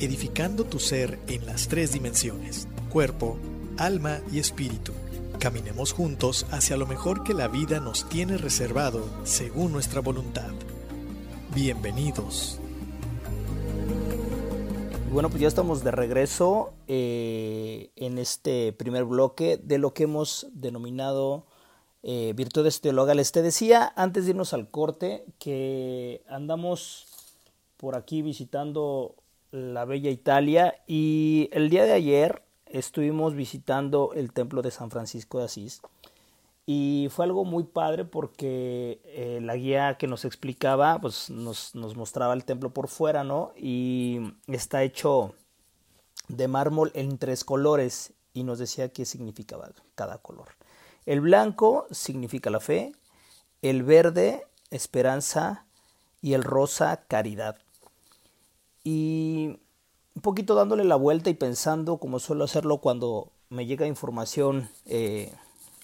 edificando tu ser en las tres dimensiones, cuerpo, alma y espíritu. Caminemos juntos hacia lo mejor que la vida nos tiene reservado según nuestra voluntad. Bienvenidos. Bueno, pues ya estamos de regreso eh, en este primer bloque de lo que hemos denominado eh, virtudes teologales. Te decía antes de irnos al corte que andamos por aquí visitando la bella Italia y el día de ayer estuvimos visitando el templo de San Francisco de Asís y fue algo muy padre porque eh, la guía que nos explicaba pues nos, nos, mostraba el templo por fuera, ¿no? Y está hecho de mármol en tres colores y nos decía qué significaba cada color. El blanco significa la fe, el verde esperanza y el rosa caridad. Y un poquito dándole la vuelta y pensando como suelo hacerlo cuando me llega información eh,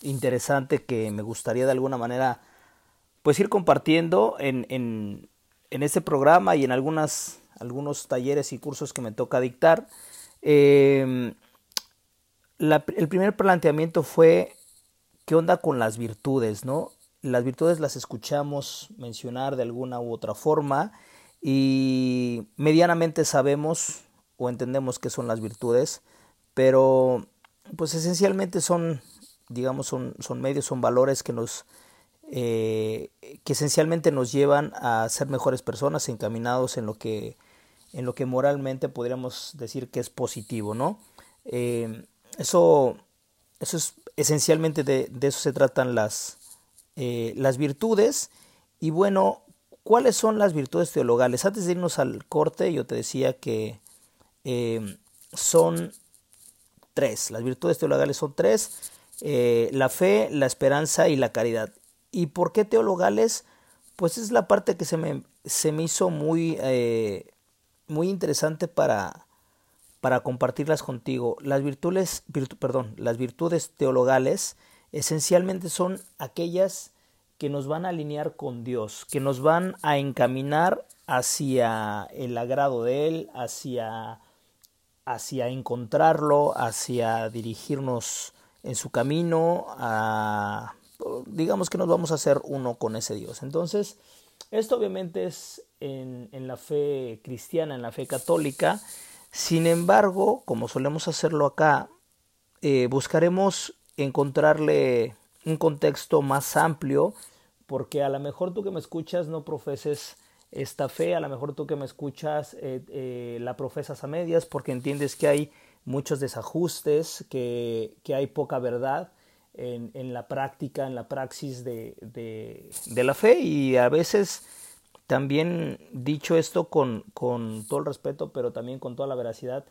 interesante que me gustaría de alguna manera pues ir compartiendo en, en, en este programa y en algunas, algunos talleres y cursos que me toca dictar. Eh, el primer planteamiento fue qué onda con las virtudes, ¿no? Las virtudes las escuchamos mencionar de alguna u otra forma y medianamente sabemos o entendemos qué son las virtudes, pero pues esencialmente son, digamos, son, son medios, son valores que nos, eh, que esencialmente nos llevan a ser mejores personas encaminados en lo que, en lo que moralmente podríamos decir que es positivo, ¿no? Eh, eso, eso es esencialmente de, eso se tratan las, eh, las virtudes. Y bueno, ¿cuáles son las virtudes teologales? Antes de irnos al corte, yo te decía que eh, son tres. Las virtudes teologales son tres. Eh, la fe, la esperanza y la caridad. ¿Y por qué teologales? Pues es la parte que se me, se me hizo muy, muy interesante para, para compartirlas contigo. Las virtudes, perdón, las virtudes teologales esencialmente son aquellas que nos van a alinear con Dios, que nos van a encaminar hacia el agrado de Él, hacia, hacia encontrarlo, hacia dirigirnos en su camino, a, digamos que nos vamos a hacer uno con ese Dios. Entonces, esto obviamente es en, la fe cristiana, en la fe católica, sin embargo, como solemos hacerlo acá, eh, buscaremos encontrarle un contexto más amplio, porque a lo mejor tú que me escuchas no profeses esta fe, a lo mejor tú que me escuchas eh, eh, la profesas a medias, porque entiendes que hay muchos desajustes, que, que hay poca verdad en, en, la práctica, en la praxis de, de, la fe, y a veces también dicho esto con, con todo el respeto, pero también con toda la veracidad,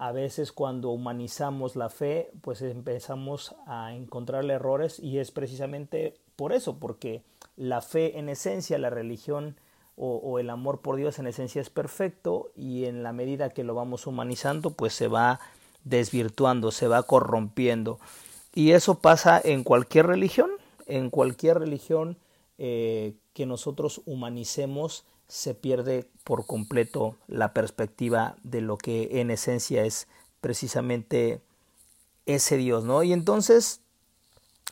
a veces cuando humanizamos la fe, pues empezamos a encontrarle errores y es precisamente por eso, porque la fe en esencia, la religión o, el amor por Dios en esencia es perfecto y en la medida que lo vamos humanizando, pues se va desvirtuando, se va corrompiendo. Y eso pasa en cualquier religión, en cualquier religión eh, que nosotros humanicemos se pierde por completo la perspectiva de lo que en esencia es precisamente ese Dios, ¿no? Y entonces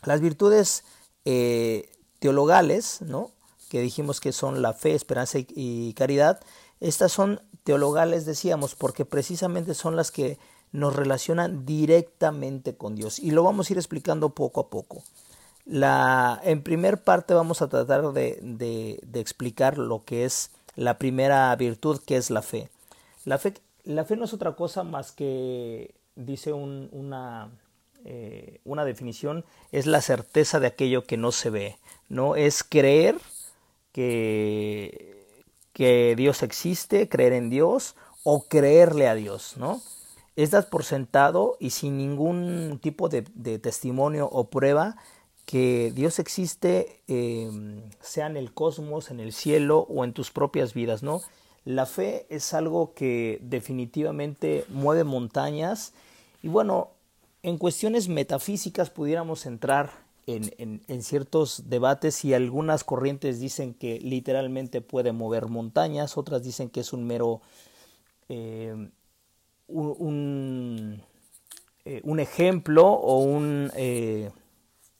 las virtudes eh, teologales, ¿no? Que dijimos que son la fe, esperanza y caridad, estas son teologales, decíamos, porque precisamente son las que nos relacionan directamente con Dios. Y lo vamos a ir explicando poco a poco. La, en primer parte vamos a tratar de, de, explicar lo que es la primera virtud, que es la fe. La fe, la fe no es otra cosa más que, dice un, una, eh, una definición, es la certeza de aquello que no se ve, ¿no? Es creer que, que Dios existe, creer en Dios, o creerle a Dios, ¿no? Estás por sentado y sin ningún tipo de, testimonio o prueba que Dios existe, em, sea en el cosmos, en el cielo o en tus propias vidas, ¿no? La fe es algo que definitivamente mueve montañas y bueno, en cuestiones metafísicas pudiéramos entrar en, en, ciertos debates y algunas corrientes dicen que literalmente puede mover montañas, otras dicen que es un mero eh, un, eh, un, ejemplo o, un, eh,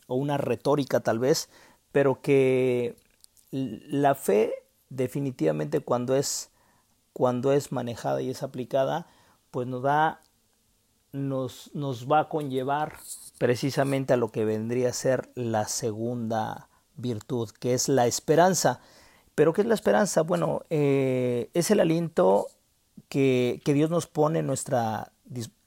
o una retórica tal vez, pero que la fe definitivamente cuando es cuando es manejada y es aplicada, pues nos da nos, nos va a conllevar precisamente a lo que vendría a ser la segunda virtud, que es la esperanza. Pero ¿qué es la esperanza? Bueno, eh, es el aliento que, que, Dios nos pone nuestra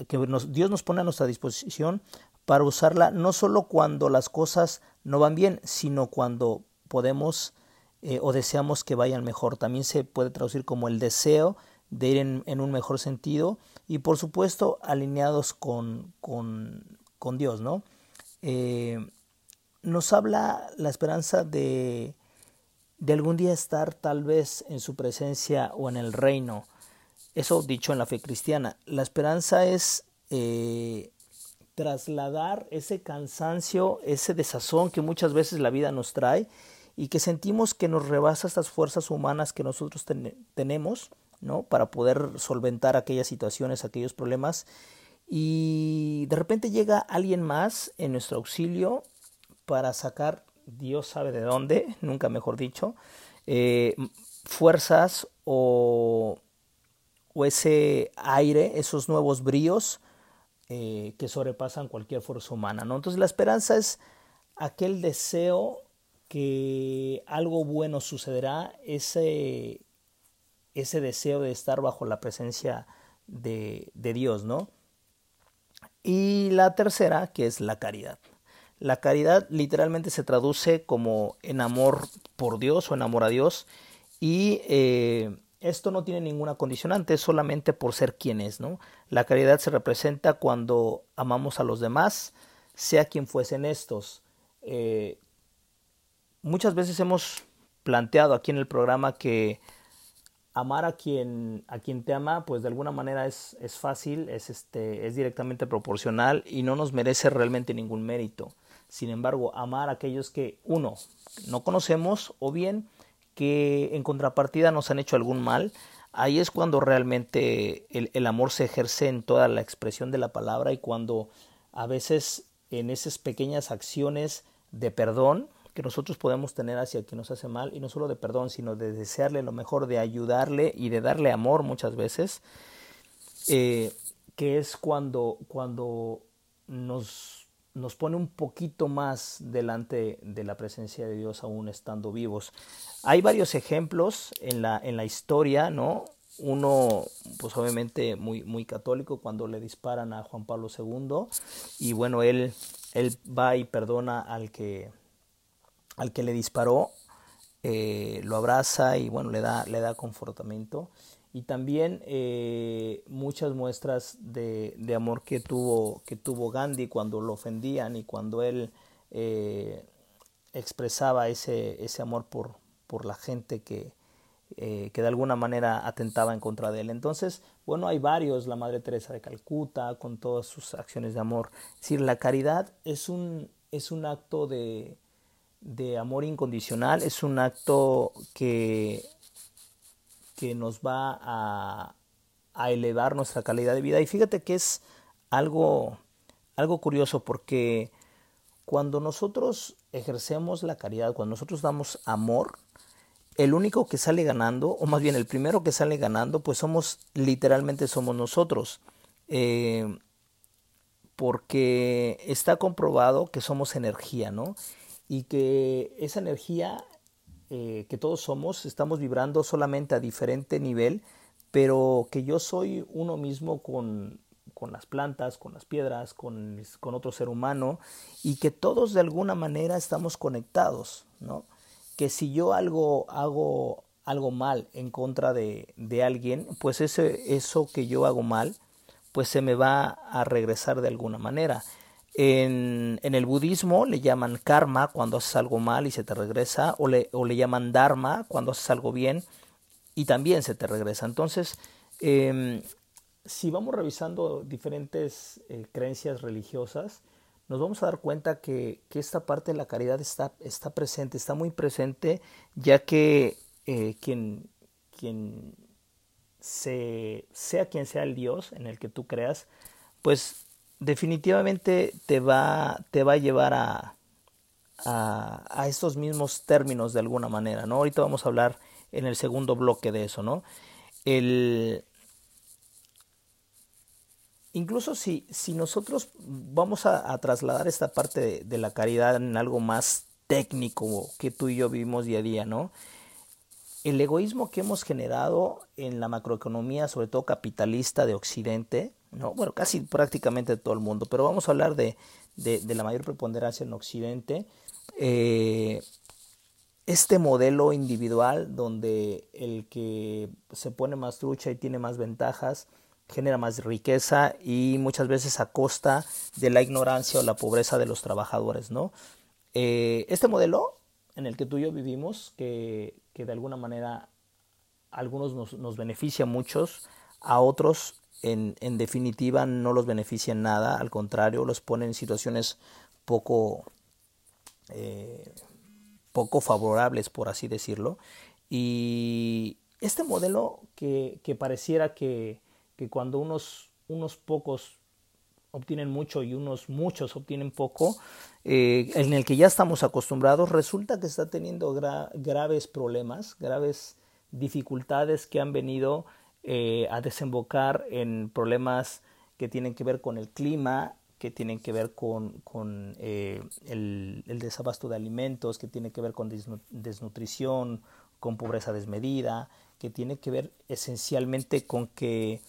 que Dios nos pone a nuestra disposición para usarla no solo cuando las cosas no van bien, sino cuando podemos eh, o deseamos que vayan mejor. También se puede traducir como el deseo de ir en, un mejor sentido y por supuesto alineados con, con, con Dios, ¿no? Eh, nos habla la esperanza de, de algún día estar tal vez en su presencia o en el reino. Eso dicho en la fe cristiana. La esperanza es eh, trasladar ese cansancio, ese desazón que muchas veces la vida nos trae y que sentimos que nos rebasa estas fuerzas humanas que nosotros tenemos, ¿no? Para poder solventar aquellas situaciones, aquellos problemas y de repente llega alguien más en nuestro auxilio para sacar, Dios sabe de dónde, nunca mejor dicho, eh, fuerzas o, o, ese aire, esos nuevos bríos eh, que sobrepasan cualquier fuerza humana. ¿no? Entonces la esperanza es aquel deseo que algo bueno sucederá, ese, ese deseo de estar bajo la presencia de, de Dios, ¿no? Y la tercera, que es la caridad. La caridad literalmente se traduce como en amor por Dios o en amor a Dios. Y eh, esto no tiene ninguna condicionante, es solamente por ser quien es, ¿no? La caridad se representa cuando amamos a los demás, sea quien fuesen estos. Eh, muchas veces hemos planteado aquí en el programa que amar a quien, a quien te ama, pues de alguna manera es, es fácil, es, este, es directamente proporcional y no nos merece realmente ningún mérito. Sin embargo, amar a aquellos que, uno, no conocemos o bien que en contrapartida nos han hecho algún mal, ahí es cuando realmente el, amor se ejerce en toda la expresión de la palabra y cuando a veces en esas pequeñas acciones de perdón, que nosotros podemos tener hacia quien nos hace mal, y no solo de perdón, sino de desearle lo mejor, de ayudarle y de darle amor muchas veces, eh, que es cuando, cuando nos, nos pone un poquito más delante de la presencia de Dios aún estando vivos. Hay varios ejemplos en la, en la historia, ¿no? Uno, pues obviamente muy, muy católico, cuando le disparan a Juan Pablo II, y bueno, él, él va y perdona al que, al que le disparó, eh, lo abraza y bueno, le da, le da confortamiento. Y también eh, muchas muestras de, de, amor que tuvo, que tuvo Gandhi cuando lo ofendían y cuando él eh, expresaba ese, ese amor por, por la gente que, que de alguna manera atentaba en contra de él. Entonces, bueno, hay varios, la Madre Teresa de Calcuta, con todas sus acciones de amor. Es decir, la caridad es un, es un acto de, de amor incondicional, es un acto que, que nos va a, elevar nuestra calidad de vida. Y fíjate que es algo, algo curioso porque cuando nosotros ejercemos la caridad, cuando nosotros damos amor, el único que sale ganando, o más bien el primero que sale ganando, pues somos literalmente somos nosotros. Eh, porque está comprobado que somos energía, ¿no? y que esa energía eh, que todos somos estamos vibrando solamente a diferente nivel, pero que yo soy uno mismo con, con las plantas, con las piedras, con, con, otro ser humano, y que todos de alguna manera estamos conectados, ¿no? Que si yo algo hago algo mal en contra de, de alguien, pues ese, eso que yo hago mal, pues se me va a regresar de alguna manera. En, en, el budismo le llaman karma cuando haces algo mal y se te regresa, o le, o le llaman dharma cuando haces algo bien y también se te regresa. Entonces, eh, si vamos revisando diferentes eh, creencias religiosas, nos vamos a dar cuenta que, que, esta parte de la caridad está, está presente, está muy presente, ya que eh, quien, quien se, sea quien sea el Dios en el que tú creas, pues definitivamente te va, te va a llevar a, a, a, estos mismos términos de alguna manera, ¿no? Ahorita vamos a hablar en el segundo bloque de eso, ¿no? El, incluso si, si nosotros vamos a, trasladar esta parte de, de, la caridad en algo más técnico que tú y yo vivimos día a día, ¿no? El egoísmo que hemos generado en la macroeconomía, sobre todo capitalista de Occidente, no, bueno, casi prácticamente todo el mundo, pero vamos a hablar de, de, la mayor preponderancia en Occidente. Eh, este modelo individual donde el que se pone más trucha y tiene más ventajas genera más riqueza y muchas veces a costa de la ignorancia o la pobreza de los trabajadores, ¿no? Eh, este modelo en el que tú y yo vivimos, que, que de alguna manera a algunos nos, nos beneficia a muchos, a otros en, en, definitiva no los beneficia en nada, al contrario, los pone en situaciones poco, eh, poco favorables, por así decirlo. Y este modelo que, que pareciera que, que cuando unos, unos pocos obtienen mucho y unos muchos obtienen poco, eh, en el que ya estamos acostumbrados, resulta que está teniendo gra graves problemas, graves dificultades que han venido eh, a desembocar en problemas que tienen que ver con el clima, que tienen que ver con, con eh, el, desabasto de alimentos, que tiene que ver con desnutrición, con pobreza desmedida, que tiene que ver esencialmente con que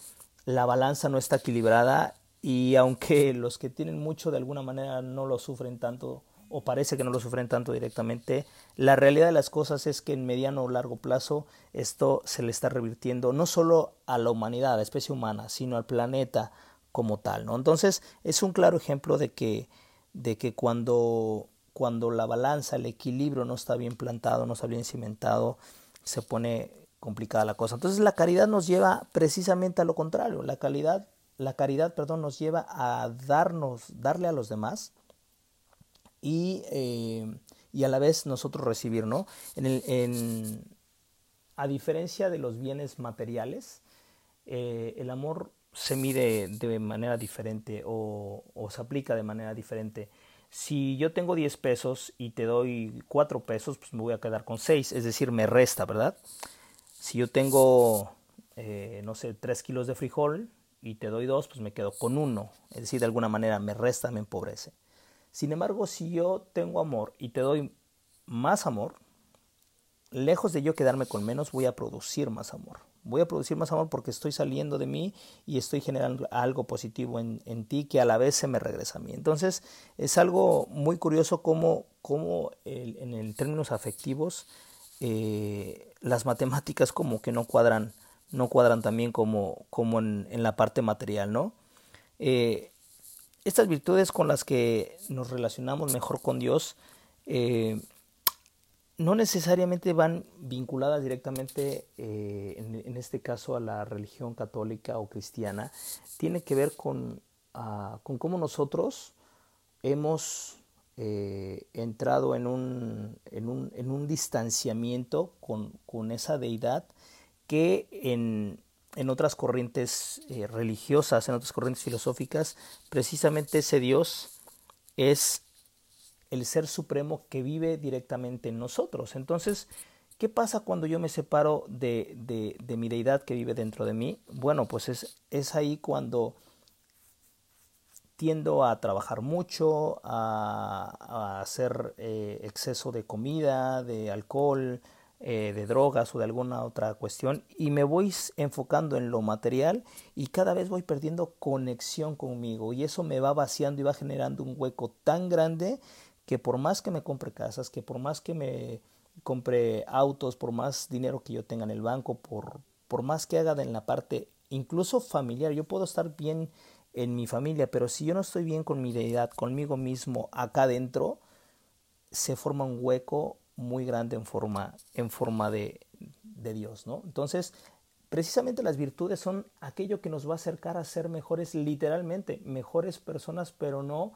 la balanza no está equilibrada y aunque los que tienen mucho de alguna manera no lo sufren tanto o parece que no lo sufren tanto directamente, la realidad de las cosas es que en mediano o largo plazo esto se le está revirtiendo no solo a la humanidad, a la especie humana, sino al planeta como tal, ¿no? Entonces, es un claro ejemplo de que de que cuando cuando la balanza, el equilibrio no está bien plantado, no está bien cimentado, se pone complicada la cosa. Entonces, la caridad nos lleva precisamente a lo contrario, la calidad la caridad, perdón, nos lleva a darnos, darle a los demás y, eh, y a la vez nosotros recibir, ¿no? En el, a diferencia de los bienes materiales, eh, el amor se mide de manera diferente o, se aplica de manera diferente. Si yo tengo 10 pesos y te doy 4 pesos, pues me voy a quedar con 6, es decir, me resta, ¿verdad? Si yo tengo, eh, no sé, 3 kilos de frijol y te doy dos, pues me quedo con uno. Es decir, de alguna manera me resta, me empobrece. Sin embargo, si yo tengo amor y te doy más amor, lejos de yo quedarme con menos, voy a producir más amor. Voy a producir más amor porque estoy saliendo de mí y estoy generando algo positivo en, en ti que a la vez se me regresa a mí. Entonces, es algo muy curioso cómo, cómo en el términos afectivos eh, las matemáticas como que no cuadran no cuadran también como, como en, en la parte material, ¿no? Eh, estas virtudes con las que nos relacionamos mejor con Dios eh, no necesariamente van vinculadas directamente, eh, en, este caso, a la religión católica o cristiana, tiene que ver con, uh, con cómo nosotros hemos eh, entrado en un, en un, en un distanciamiento con, con esa deidad que en, en otras corrientes eh, religiosas, en otras corrientes filosóficas, precisamente ese Dios es el ser supremo que vive directamente en nosotros. Entonces, ¿qué pasa cuando yo me separo de, de, de mi deidad que vive dentro de mí? Bueno, pues es, es ahí cuando tiendo a trabajar mucho, a, hacer eh, exceso de comida, de alcohol, eh, de drogas o de alguna otra cuestión y me voy enfocando en lo material y cada vez voy perdiendo conexión conmigo y eso me va vaciando y va generando un hueco tan grande que por más que me compre casas, que por más que me compre autos, por más dinero que yo tenga en el banco, por, por más que haga en la parte incluso familiar, yo puedo estar bien en mi familia, pero si yo no estoy bien con mi deidad, conmigo mismo acá adentro, se forma un hueco muy grande en forma, en forma de, de Dios, ¿no? Entonces, precisamente las virtudes son aquello que nos va a acercar a ser mejores, literalmente, mejores personas, pero no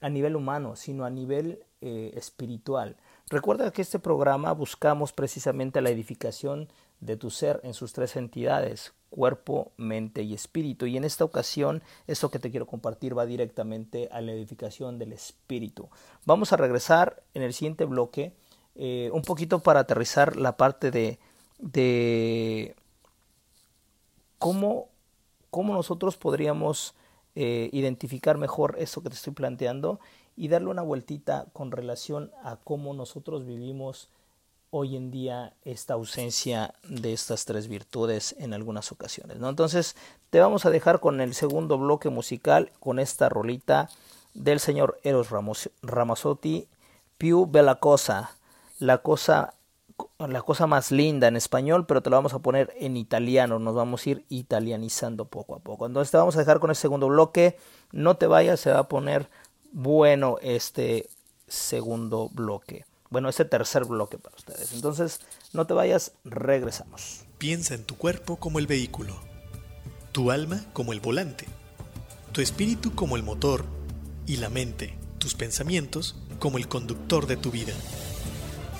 a nivel humano, sino a nivel eh, espiritual. Recuerda que este programa buscamos precisamente la edificación de tu ser en sus tres entidades, cuerpo, mente y espíritu. Y en esta ocasión, esto que te quiero compartir va directamente a la edificación del espíritu. Vamos a regresar en el siguiente bloque eh, un poquito para aterrizar la parte de, de cómo, cómo nosotros podríamos eh, identificar mejor esto que te estoy planteando y darle una vueltita con relación a cómo nosotros vivimos hoy en día esta ausencia de estas tres virtudes en algunas ocasiones. ¿no? Entonces te vamos a dejar con el segundo bloque musical, con esta rolita del señor Eros Ramazzotti, Più Bella Cosa, la cosa, la cosa más linda en español, pero te lo vamos a poner en italiano, nos vamos a ir italianizando poco a poco. Entonces te vamos a dejar con el segundo bloque, no te vayas, se va a poner bueno este segundo bloque. Bueno, este tercer bloque para ustedes. Entonces, no te vayas, regresamos. Piensa en tu cuerpo como el vehículo, tu alma como el volante, tu espíritu como el motor y la mente, tus pensamientos como el conductor de tu vida.